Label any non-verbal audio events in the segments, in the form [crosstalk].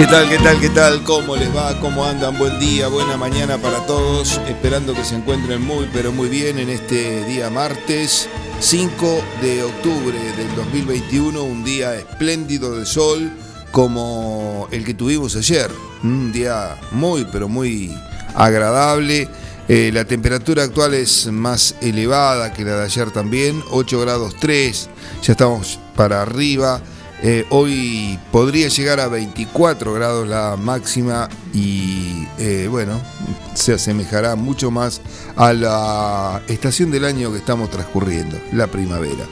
¿Qué tal, qué tal, qué tal? ¿Cómo les va? ¿Cómo andan? Buen día, buena mañana para todos. Esperando que se encuentren muy, pero muy bien en este día martes 5 de octubre del 2021, un día espléndido de sol como el que tuvimos ayer. Un día muy, pero muy agradable. Eh, la temperatura actual es más elevada que la de ayer también, 8 grados 3, ya estamos para arriba. Eh, hoy podría llegar a 24 grados la máxima y eh, bueno, se asemejará mucho más a la estación del año que estamos transcurriendo, la primavera.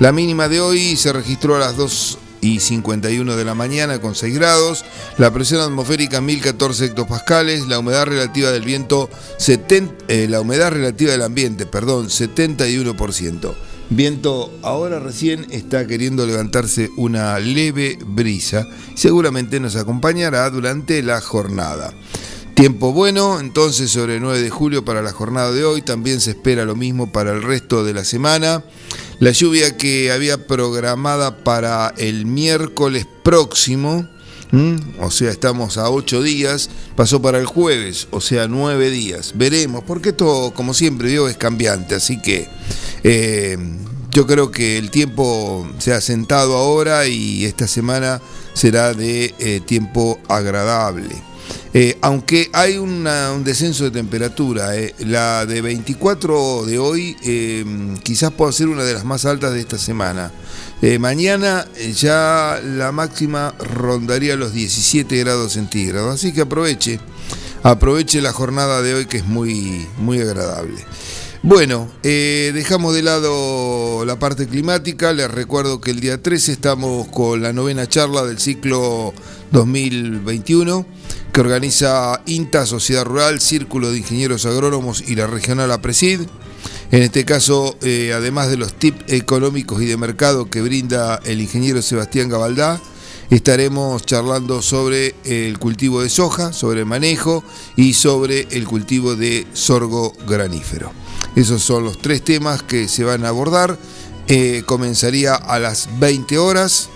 La mínima de hoy se registró a las 2 y 51 de la mañana con 6 grados, la presión atmosférica 1014 hectopascales, la humedad relativa del viento, 70, eh, la humedad relativa del ambiente, perdón, 71%. Viento ahora recién está queriendo levantarse una leve brisa. Seguramente nos acompañará durante la jornada. Tiempo bueno, entonces sobre el 9 de julio para la jornada de hoy. También se espera lo mismo para el resto de la semana. La lluvia que había programada para el miércoles próximo, o sea, estamos a 8 días, pasó para el jueves, o sea, 9 días. Veremos, porque esto, como siempre digo, es cambiante, así que eh, yo creo que el tiempo se ha sentado ahora y esta semana será de eh, tiempo agradable. Eh, aunque hay un descenso de temperatura, la de 24 de hoy quizás pueda ser una de las más altas de esta semana. mañana ya la máxima rondaría los 17 grados centígrados, así que aproveche, aproveche la jornada de hoy que es muy, muy agradable. Bueno, eh, dejamos de lado la parte climática. Les recuerdo que el día 13 estamos con la novena charla del ciclo 2021 que organiza INTA, Sociedad Rural, Círculo de Ingenieros Agrónomos y la Regional APRESID. En este caso, eh, además de los tips económicos y de mercado que brinda el ingeniero Sebastián Gabaldá, estaremos charlando sobre el cultivo de soja, sobre el manejo y sobre el cultivo de sorgo granífero. Esos son los tres temas que se van a abordar. Eh, comenzaría a las 20 horas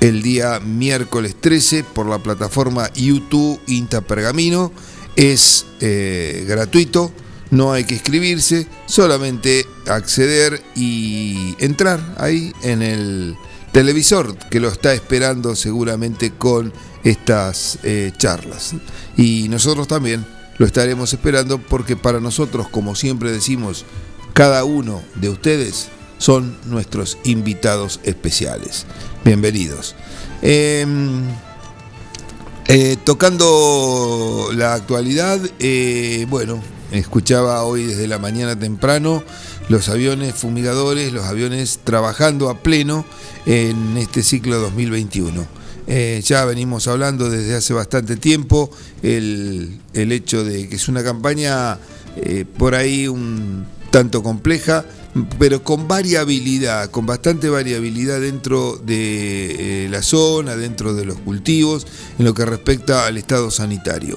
el día miércoles 13 por la plataforma YouTube Inta Pergamino. Es eh, gratuito, no hay que inscribirse, solamente acceder y entrar ahí en el televisor que lo está esperando seguramente con estas eh, charlas. Y nosotros también lo estaremos esperando porque para nosotros, como siempre decimos, cada uno de ustedes son nuestros invitados especiales. Bienvenidos. Em, eh, tocando la actualidad, eh, bueno, escuchaba hoy desde la mañana temprano los aviones fumigadores, los aviones trabajando a pleno en este ciclo 2021. Eh, ya venimos hablando desde hace bastante tiempo el, hecho de que es una campaña eh, por ahí un tanto compleja, pero con variabilidad, con bastante variabilidad dentro de eh, la zona, dentro de los cultivos, en lo que respecta al estado sanitario.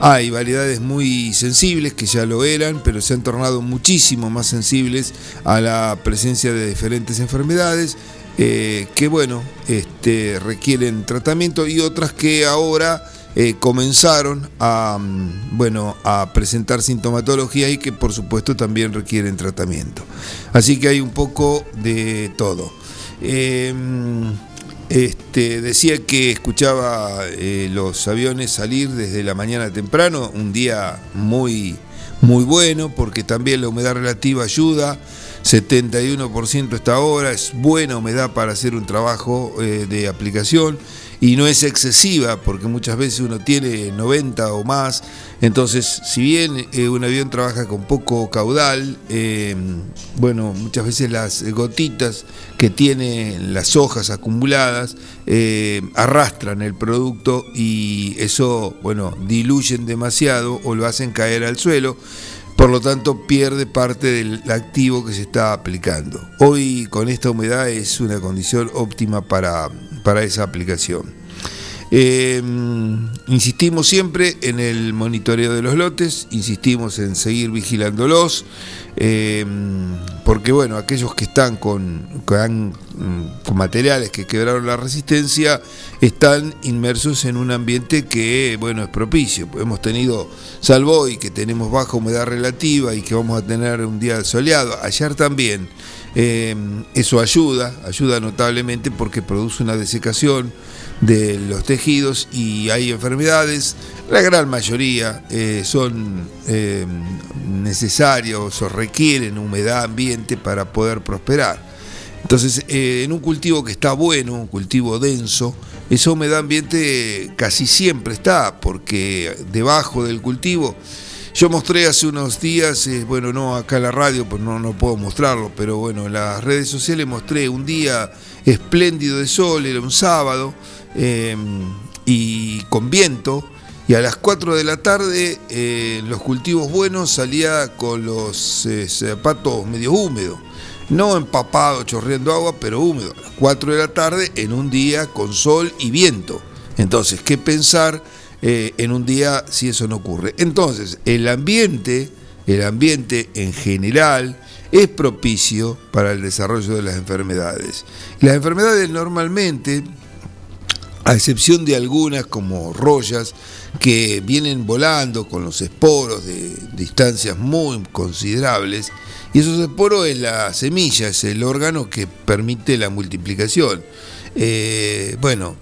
Hay variedades muy sensibles que ya lo eran, pero se han tornado muchísimo más sensibles a la presencia de diferentes enfermedades eh, que bueno, este, requieren tratamiento y otras que ahora eh, comenzaron a, mm, bueno, a presentar sintomatología y que por supuesto también requieren tratamiento. Así que hay un poco de todo. Em, este, decía que escuchaba eh, los aviones salir desde la mañana temprano, un día muy, muy bueno porque también la humedad relativa ayuda. 71% esta hora, es buena humedad para hacer un trabajo eh, de aplicación y no es excesiva porque muchas veces uno tiene 90 o más, entonces si bien eh, un avión trabaja con poco caudal, eh, bueno, muchas veces las gotitas que tienen las hojas acumuladas arrastran el producto y eso, bueno, diluyen demasiado o lo hacen caer al suelo por lo tanto pierde parte del activo que se está aplicando. Hoy con esta humedad es una condición óptima para, para esa aplicación. Em, insistimos siempre en el monitoreo de los lotes, insistimos en seguir vigilándolos, em, porque bueno, aquellos que están con, con, materiales que quebraron la resistencia están inmersos en un ambiente que bueno es propicio. Hemos tenido, salvo hoy que tenemos baja humedad relativa y que vamos a tener un día soleado, ayer también. Em, eso ayuda, ayuda notablemente porque produce una desecación de los tejidos y hay enfermedades, la gran mayoría eh, son eh, necesarios o requieren humedad ambiente para poder prosperar. Entonces, eh, en un cultivo que está bueno, un cultivo denso, esa humedad ambiente casi siempre está, porque debajo del cultivo, yo mostré hace unos días, bueno, no acá en la radio, pues no, no puedo mostrarlo, pero bueno, en las redes sociales mostré un día espléndido de sol, era un sábado, Em, y con viento. Y a las 4 de la tarde, eh, los cultivos buenos salía con los eh, zapatos medio húmedos. No empapado, chorreando agua, pero húmedo. A las 4 de la tarde, en un día con sol y viento. Entonces, ¿qué pensar eh, en un día si eso no ocurre? Entonces, el ambiente, el ambiente en general, es propicio para el desarrollo de las enfermedades. Las enfermedades normalmente a excepción de algunas como rollas que vienen volando con los esporos de distancias muy considerables, y esos esporos es la semilla, es el órgano que permite la multiplicación. Eh, bueno,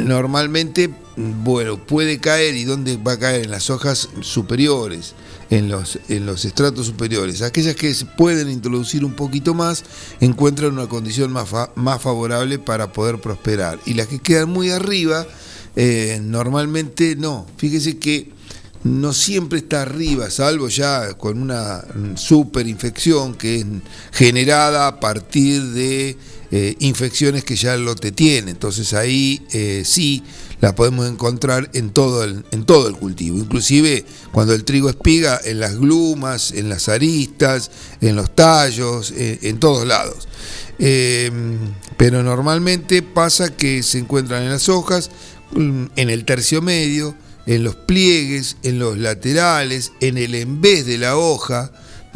normalmente bueno, puede caer y dónde va a caer en las hojas superiores, en los, en los estratos superiores. Aquellas que se pueden introducir un poquito más encuentran una condición más, más favorable para poder prosperar. Y las que quedan muy arriba, eh, normalmente no. Fíjese que no siempre está arriba, salvo ya con una superinfección que es generada a partir de eh, infecciones que ya lo te tiene. Entonces ahí eh, sí la podemos encontrar en todo, el, en todo el cultivo, inclusive cuando el trigo espiga, en las glumas, en las aristas, en los tallos, en, todos lados. Em, pero normalmente pasa que se encuentran en las hojas, mm, en el tercio medio, en los pliegues, en los laterales, en el envés de la hoja,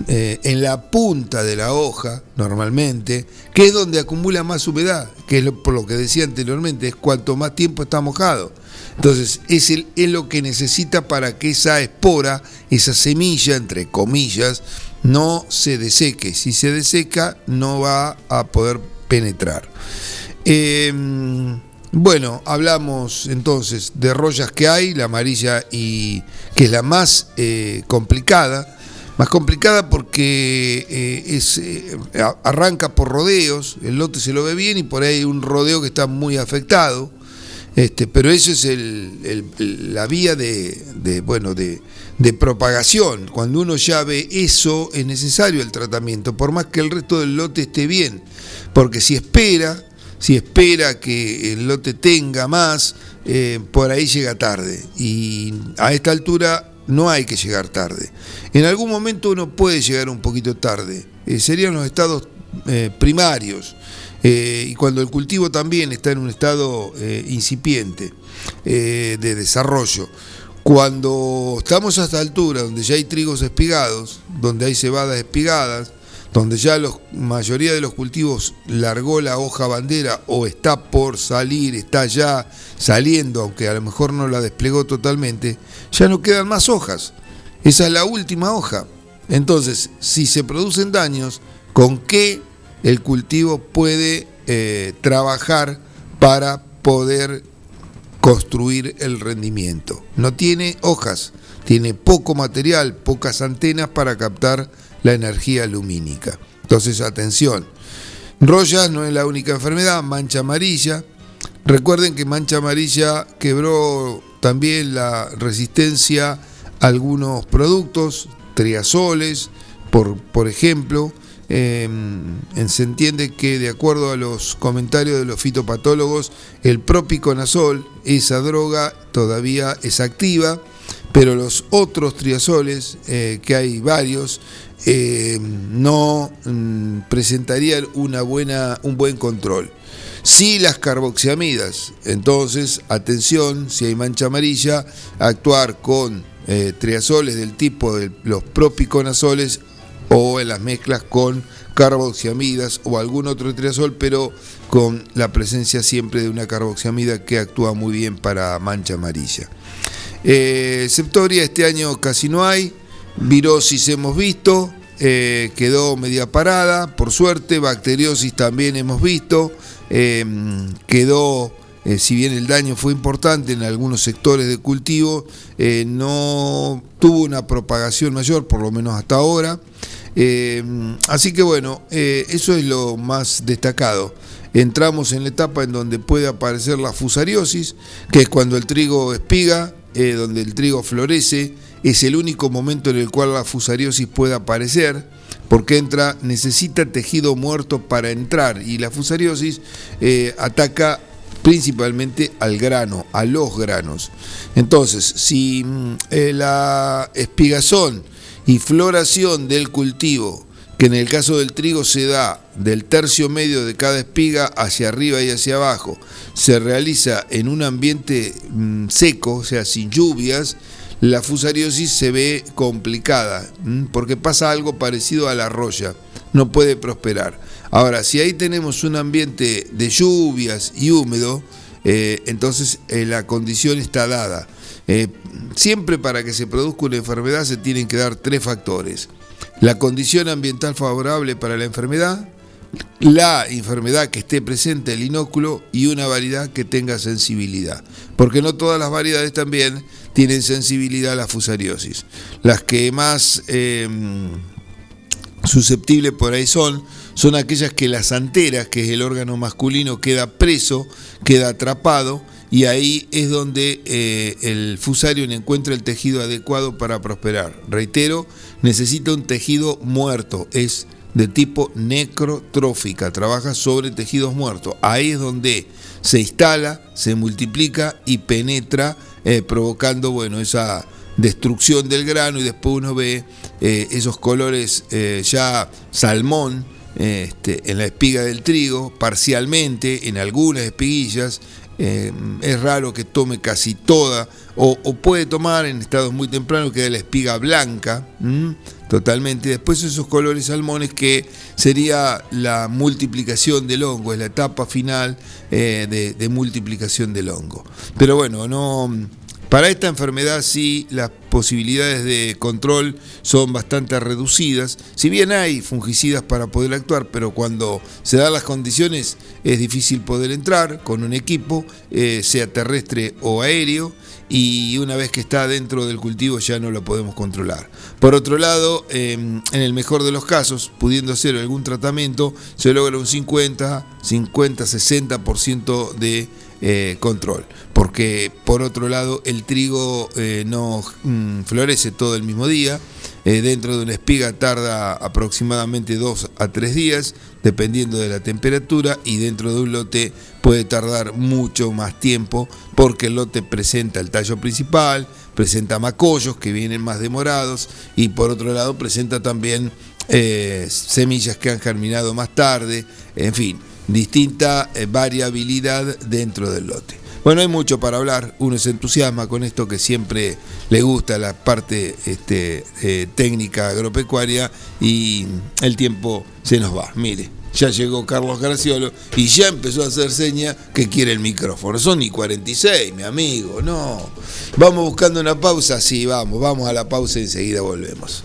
eh, en la punta de la hoja, normalmente, que es donde acumula más humedad, que es por lo que decía anteriormente, es cuanto más tiempo está mojado. Entonces, es, el, es lo que necesita para que esa espora, esa semilla, entre comillas, no se deseque. Si se deseca, no va a poder penetrar. Em, bueno, hablamos entonces de rollas que hay, la amarilla y que es la más eh, complicada más complicada porque eh, es, eh, arranca por rodeos, el lote se lo ve bien y por ahí hay un rodeo que está muy afectado. Este, pero eso es el, la vía de, bueno, de, propagación. Cuando uno ya ve eso, es necesario el tratamiento, por más que el resto del lote esté bien. Porque si espera, si espera que el lote tenga más, eh, por ahí llega tarde. Y a esta altura no hay que llegar tarde. En algún momento uno puede llegar un poquito tarde, eh, serían los estados eh, primarios, eh, y cuando el cultivo también está en un estado incipiente de desarrollo. Cuando estamos a esta altura, donde ya hay trigos espigados, donde hay cebadas espigadas, donde ya la mayoría de los cultivos largó la hoja bandera o está por salir, está ya saliendo, aunque a lo mejor no la desplegó totalmente, ya no quedan más hojas. Esa es la última hoja. Entonces, si se producen daños, ¿con qué el cultivo puede eh, trabajar para poder construir el rendimiento? No tiene hojas, tiene poco material, pocas antenas para captar la energía lumínica. Entonces, atención. Roya no es la única enfermedad, mancha amarilla. Recuerden que mancha amarilla quebró también la resistencia a algunos productos, triazoles, por, por ejemplo. Em, se entiende que de acuerdo a los comentarios de los fitopatólogos, el propiconazol, esa droga todavía es activa, pero los otros triazoles, eh, que hay varios, eh, no mm, presentarían una buena, un buen control. Sí las carboxiamidas, entonces atención, si hay mancha amarilla, actuar con eh, triazoles del tipo de los propiconazoles o en las mezclas con carboxiamidas o algún otro triazol, pero con la presencia siempre de una carboxiamida que actúa muy bien para mancha amarilla. Eh, septoria este año casi no hay, virosis hemos visto, eh, quedó media parada, por suerte, bacteriosis también hemos visto, eh, quedó, si bien el daño fue importante en algunos sectores de cultivo, no tuvo una propagación mayor, por lo menos hasta ahora. así que bueno, eso es lo más destacado. Entramos en la etapa en donde puede aparecer la fusariosis, que es cuando el trigo espiga, eh, donde el trigo florece, es el único momento en el cual la fusariosis puede aparecer, porque entra, necesita tejido muerto para entrar, y la fusariosis eh, ataca principalmente al grano, a los granos. Entonces, si mm, eh, la espigazón y floración del cultivo, que en el caso del trigo se da del tercio medio de cada espiga hacia arriba y hacia abajo, se realiza en un ambiente mm, seco, o sea, sin lluvias, la fusariosis se ve complicada, porque pasa algo parecido a la roya, no puede prosperar. Ahora, si ahí tenemos un ambiente de lluvias y húmedo, eh, entonces eh, la condición está dada. Eh, siempre para que se produzca una enfermedad se tienen que dar tres factores. La condición ambiental favorable para la enfermedad, la enfermedad que esté presente el inóculo y una variedad que tenga sensibilidad. Porque no todas las variedades también tienen sensibilidad a la fusariosis. Las que más eh, susceptibles por ahí son, son aquellas que las anteras, que es el órgano masculino, queda preso, queda atrapado y ahí es donde eh, el fusario encuentra el tejido adecuado para prosperar. Reitero, necesita un tejido muerto, es de tipo necrotrófica, trabaja sobre tejidos muertos. Ahí es donde se instala, se multiplica y penetra, eh, provocando bueno, esa destrucción del grano y después uno ve eh, esos colores eh, ya salmón este, en la espiga del trigo, parcialmente en algunas espiguillas. Es raro que tome casi toda, o, puede tomar en estados muy tempranos, que la espiga blanca totalmente. Después esos colores salmones que sería la multiplicación del hongo, es la etapa final eh, de, multiplicación del hongo. Pero bueno, no... Para esta enfermedad sí las posibilidades de control son bastante reducidas. Si bien hay fungicidas para poder actuar, pero cuando se dan las condiciones es difícil poder entrar con un equipo, eh, sea terrestre o aéreo y una vez que está dentro del cultivo ya no lo podemos controlar. Por otro lado, em, en el mejor de los casos, pudiendo hacer algún tratamiento, se logra un 50, 50, 60% de eh, control. Porque por otro lado, el trigo eh, no mm, florece todo el mismo día. Eh, dentro de una espiga tarda aproximadamente 2 a 3 días, dependiendo de la temperatura, y dentro de un lote puede tardar mucho más tiempo porque el lote presenta el tallo principal, presenta macollos que vienen más demorados y por otro lado presenta también eh, semillas que han germinado más tarde, en fin, distinta eh, variabilidad dentro del lote. Bueno, hay mucho para hablar, uno se entusiasma con esto que siempre le gusta la parte este, eh, técnica agropecuaria y el tiempo se nos va, mire ya llegó Carlos Graciolo y ya empezó a hacer seña que quiere el micrófono. Son ni 46, mi amigo, no. Vamos buscando una pausa, sí, vamos, vamos a la pausa y enseguida volvemos.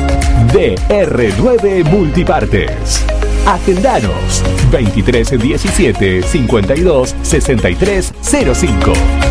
DR9 Multipartes. Agendanos 2317 52 63 05.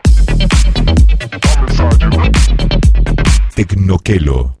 Tecnoquelo.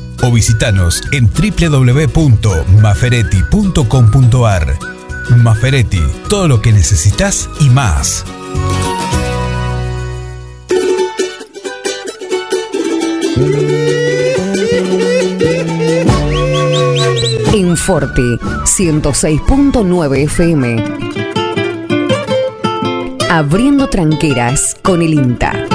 O visitanos en www.maferetti.com.ar. Maferetti, todo lo que necesitas y más. En Forte 106.9 FM. Abriendo tranqueras con el INTA.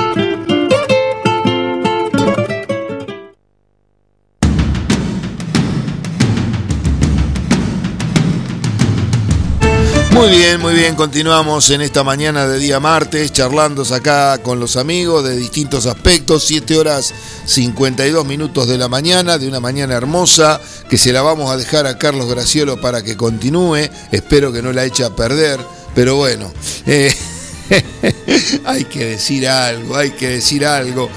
Muy bien, muy bien, continuamos en esta mañana de día martes, charlando acá con los amigos de distintos aspectos, 7 horas 52 minutos de la mañana, de una mañana hermosa, que se la vamos a dejar a Carlos Graciolo para que continúe, espero que no la eche a perder, pero bueno, eh, [laughs] hay que decir algo, hay que decir algo.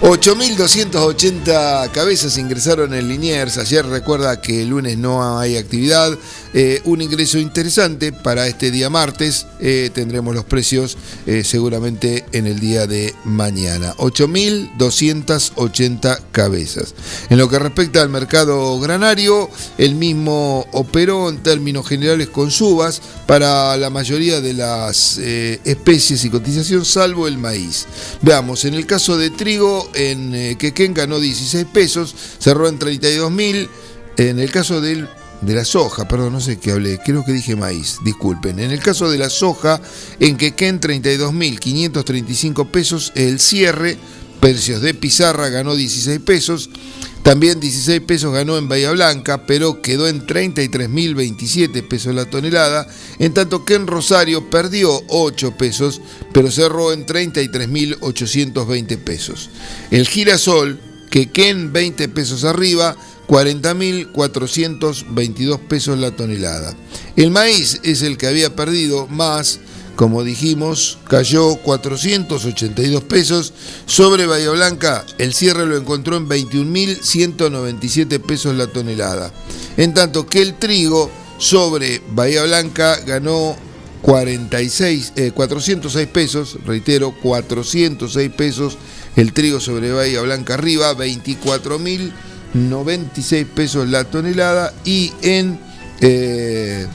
8.280 cabezas ingresaron en Liniers. Ayer recuerda que el lunes no hay actividad. Eh, un ingreso interesante para este día martes. Eh, tendremos los precios eh, seguramente en el día de mañana. 8.280 cabezas. En lo que respecta al mercado granario, el mismo operó en términos generales con subas para la mayoría de las especies y cotización, salvo el maíz. Veamos, en el caso de trigo, en Quequén ganó 16 pesos, cerró en 32 mil. En el caso del, de la soja, perdón, no sé qué hablé, creo que dije maíz, disculpen. En el caso de la soja, en Quequén 32.535 pesos el cierre, precios de pizarra ganó 16 pesos. También 16 pesos ganó en Bahía Blanca, pero quedó en 33.027 pesos la tonelada, en tanto que en Rosario perdió 8 pesos, pero cerró en 33.820 pesos. El girasol, que en 20 pesos arriba, 40.422 pesos la tonelada. El maíz es el que había perdido más como dijimos, cayó 482 pesos. Sobre Bahía Blanca, el cierre lo encontró en 21.197 pesos la tonelada. En tanto que el trigo sobre Bahía Blanca ganó 46, 406 eh, pesos, reitero, 406 pesos el trigo sobre Bahía Blanca arriba, 24.096 pesos la tonelada y en eh,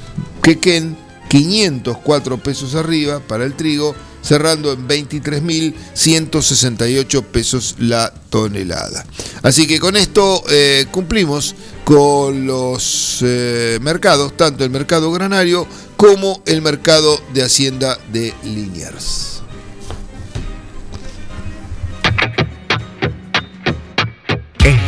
Quequén 504 pesos arriba para el trigo, cerrando en 23.168 pesos la tonelada. Así que con esto eh, cumplimos con los eh, mercados, tanto el mercado granario como el mercado de Hacienda de Liniers.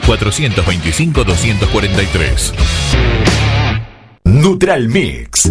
425 243. Neutral Mix.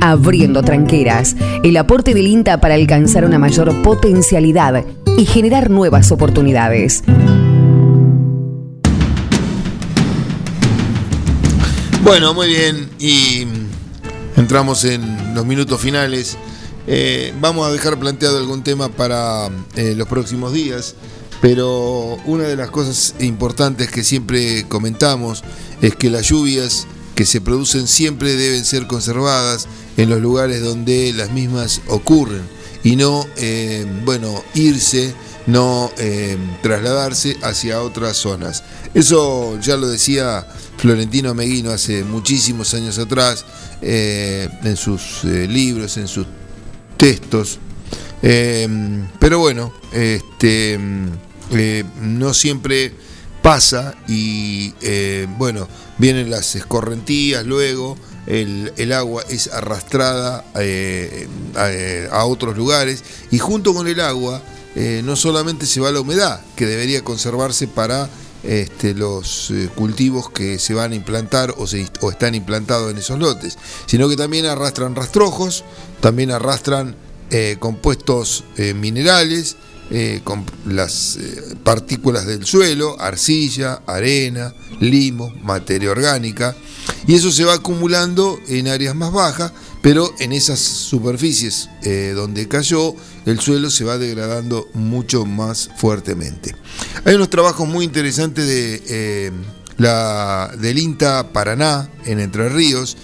Abriendo tranqueras, el aporte del INTA para alcanzar una mayor potencialidad y generar nuevas oportunidades. Bueno, muy bien, y entramos en los minutos finales. Eh, vamos a dejar planteado algún tema para eh, los próximos días. Pero una de las cosas importantes que siempre comentamos es que las lluvias que se producen siempre deben ser conservadas en los lugares donde las mismas ocurren y no, eh, bueno, irse, no eh, trasladarse hacia otras zonas. Eso ya lo decía Florentino Meguino hace muchísimos años atrás, eh, en sus libros, en sus textos, pero bueno, este, eh, no siempre pasa y eh, bueno, vienen las escorrentías luego, el, agua es arrastrada eh, a, otros lugares y junto con el agua no solamente se va la humedad, que debería conservarse para este, los cultivos que se van a implantar o, se, o están implantados en esos lotes, sino que también arrastran rastrojos, también arrastran compuestos minerales, eh, con las eh, partículas del suelo, arcilla, arena, limo, materia orgánica, y eso se va acumulando en áreas más bajas, pero en esas superficies eh, donde cayó, el suelo se va degradando mucho más fuertemente. Hay unos trabajos muy interesantes de, la, del INTA Paraná, en Entre Ríos,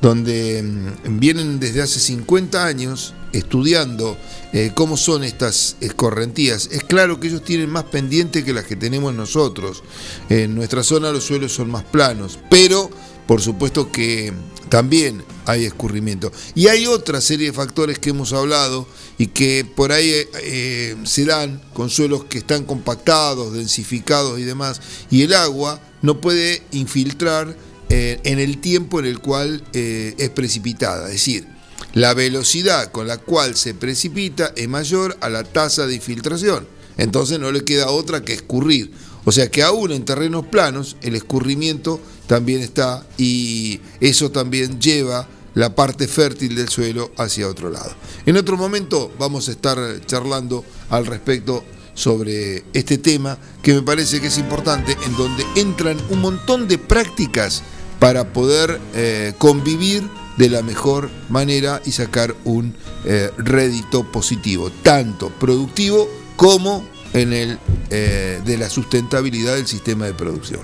donde mm, vienen desde hace 50 años estudiando eh, cómo son estas escorrentías. Es claro que ellos tienen más pendiente que las que tenemos nosotros. En nuestra zona los suelos son más planos, pero por supuesto que también hay escurrimiento. Y hay otra serie de factores que hemos hablado y que por ahí eh, se dan con suelos que están compactados, densificados y demás, y el agua no puede infiltrar eh, en el tiempo en el cual eh, es precipitada. Es decir, la velocidad con la cual se precipita es mayor a la tasa de infiltración. Entonces no le queda otra que escurrir. O sea que aún en terrenos planos el escurrimiento también está y eso también lleva la parte fértil del suelo hacia otro lado. En otro momento vamos a estar charlando al respecto sobre este tema que me parece que es importante, en donde entran un montón de prácticas para poder eh, convivir de la mejor manera y sacar un eh, rédito positivo, tanto productivo como en el eh, de la sustentabilidad del sistema de producción.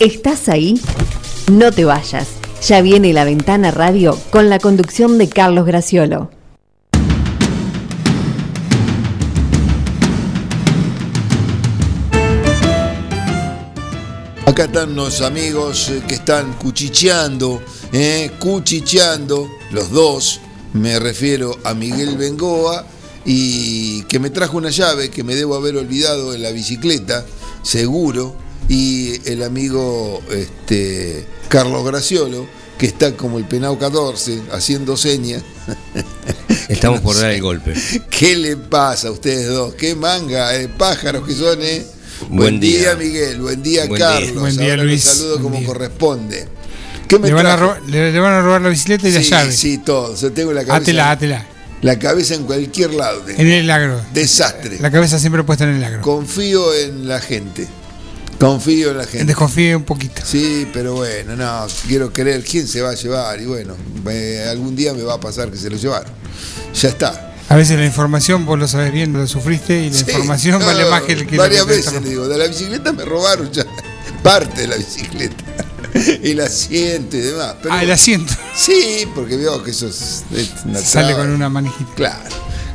¿Estás ahí? No te vayas. Ya viene la ventana radio con la conducción de Carlos Graciolo. Acá están los amigos eh, que están cuchicheando, eh, cuchicheando, los dos, me refiero a Miguel Bengoa y que me trajo una llave que me debo haber olvidado en la bicicleta, seguro, y el amigo este, Carlos Graciolo, que está como el penao 14, haciendo señas. [laughs] Estamos por dar el golpe. ¿Qué le pasa a ustedes dos? ¿Qué manga pájaros que son, eh? Buen día. Miguel. Buen día, Buen día. Carlos. Buen día, Ahora Luis. Los saludo Buen como día. corresponde. ¿Qué me Le van, a trajo? ro- le, le van a robar la bicicleta y la sí, llave. Sí, todo. Yo tengo la cabeza. Átela, átela. La cabeza en cualquier lado. tengo. En el agro. Desastre. La cabeza siempre puesta en el agro. Confío en la gente. Confío en la gente. Desconfíe un poquito. Sí, pero bueno, no, quiero creer quién se va a llevar y bueno, eh, algún día me va a pasar que se lo llevaron. Ya está. A veces la información, vos lo sabés bien, lo sufriste y la Sí, información no, vale más que el que Varias veces le digo, de la bicicleta me robaron ya parte de la bicicleta. [laughs] El asiento y demás. Pero, Ah, el asiento. Sí, porque veo que eso es, es una Sale con una manijita. Claro.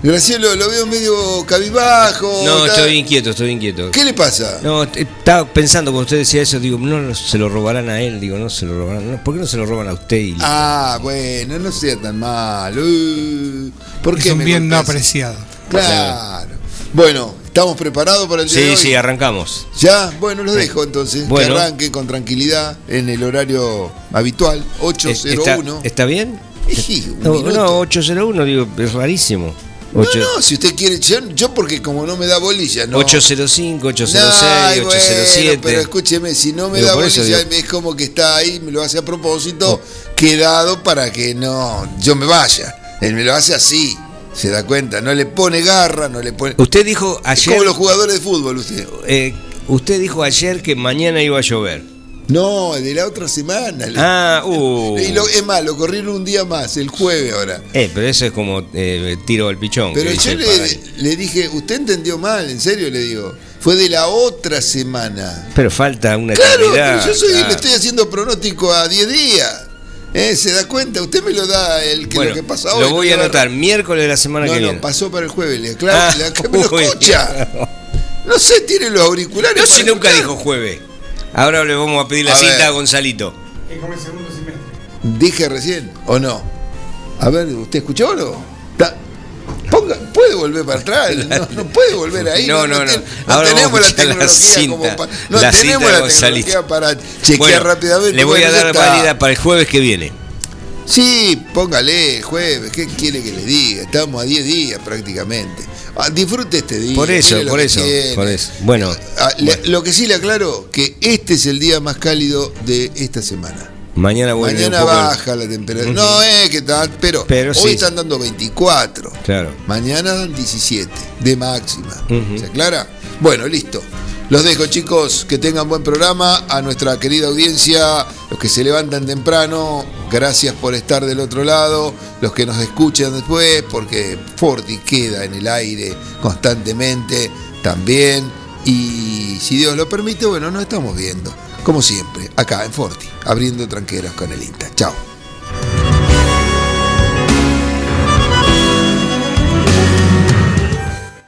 Gracielo, lo veo medio cabibajo. No, está- estoy inquieto, estoy inquieto. ¿Qué le pasa? No, estaba pensando cuando usted decía eso, digo, no se lo robarán a él, digo, no se lo robarán. no, ¿Por qué no se lo roban a usted? Y Ah, bueno, no sea tan malo. Uh, ¿Por Es qué un me bien no apreciado. Claro. Bueno, ¿estamos preparados para el día de sí, hoy? sí, arrancamos. Ya, bueno, los dejo entonces. Bueno. Que arranquen con tranquilidad en el horario habitual, ¿Está, 801. ¿Está bien? Sí, un No, minuto. no, 801, digo, es rarísimo. No, no, si usted quiere, yo, yo porque como no me da bolilla, no. 805, 806, Ay, bueno, 807. pero escúcheme, si no me Digo, da eso bolilla, digo- es como que está ahí, me lo hace a propósito, quedado para que no, yo me vaya. Él me lo hace así, se da cuenta, no le pone garra, no le pone. Usted dijo Es ayer. como los jugadores de fútbol, usted. eh, usted dijo ayer que mañana iba a llover. No, de la otra semana. Ah, uh. Y lo- es más, lo corrieron un día más, el jueves ahora. Eh, pero eso es como eh, tiro al pichón. Pero yo le, le dije, usted entendió mal, en serio le digo. Fue de la otra semana. Pero falta una Claro, pero yo soy, claro. le estoy haciendo pronóstico a 10 días. ¿Eh? ¿Se da cuenta? Usted me lo da el que Bueno, lo que pasa hoy. lo voy no a anotar. Miércoles de la semana No, que no, viene. pasó para el jueves. Le, claro, Ah, le- que me lo [laughs] escucha. No sé, tiene los auriculares. No, si nunca escuchar. dijo jueves. Ahora le vamos a pedir la A cita ver. a Gonzalito. Es como el segundo semestre. Dije recién, ¿o no? A ver, ¿usted escuchó o no? Ponga, puede volver para atrás, [laughs] no, no puede volver ahí. No, no, no. ten- Ahora tenemos la escuchar la tecnología como. No la tenemos la tecnología para chequear Bueno, rápidamente. Le voy Bueno, a dar válida para el jueves que viene. Sí, póngale, jueves, ¿qué quiere que le diga? Estamos a 10 días prácticamente. Ah, disfrute este día. Por eso, por eso, por eso. Bueno, Ah, le- Lo que sí le aclaro, que este es el día más cálido de esta semana. mañana vuelve Mañana un poco el- baja la temperatura. Ujú. No es que tal, pero, Pero hoy sí. están dando 24. Claro. Mañana dan 17 de máxima. Ujú. ¿Se aclara? Bueno, listo. Los dejo, chicos. Que tengan buen programa. A nuestra querida audiencia, los que se levantan temprano, gracias por estar del otro lado. Los que nos escuchan después, porque Forti queda en el aire constantemente también. Y si Dios lo permite, bueno, nos estamos viendo. Como siempre, acá en Forti, abriendo tranqueras con el INTA. Chao.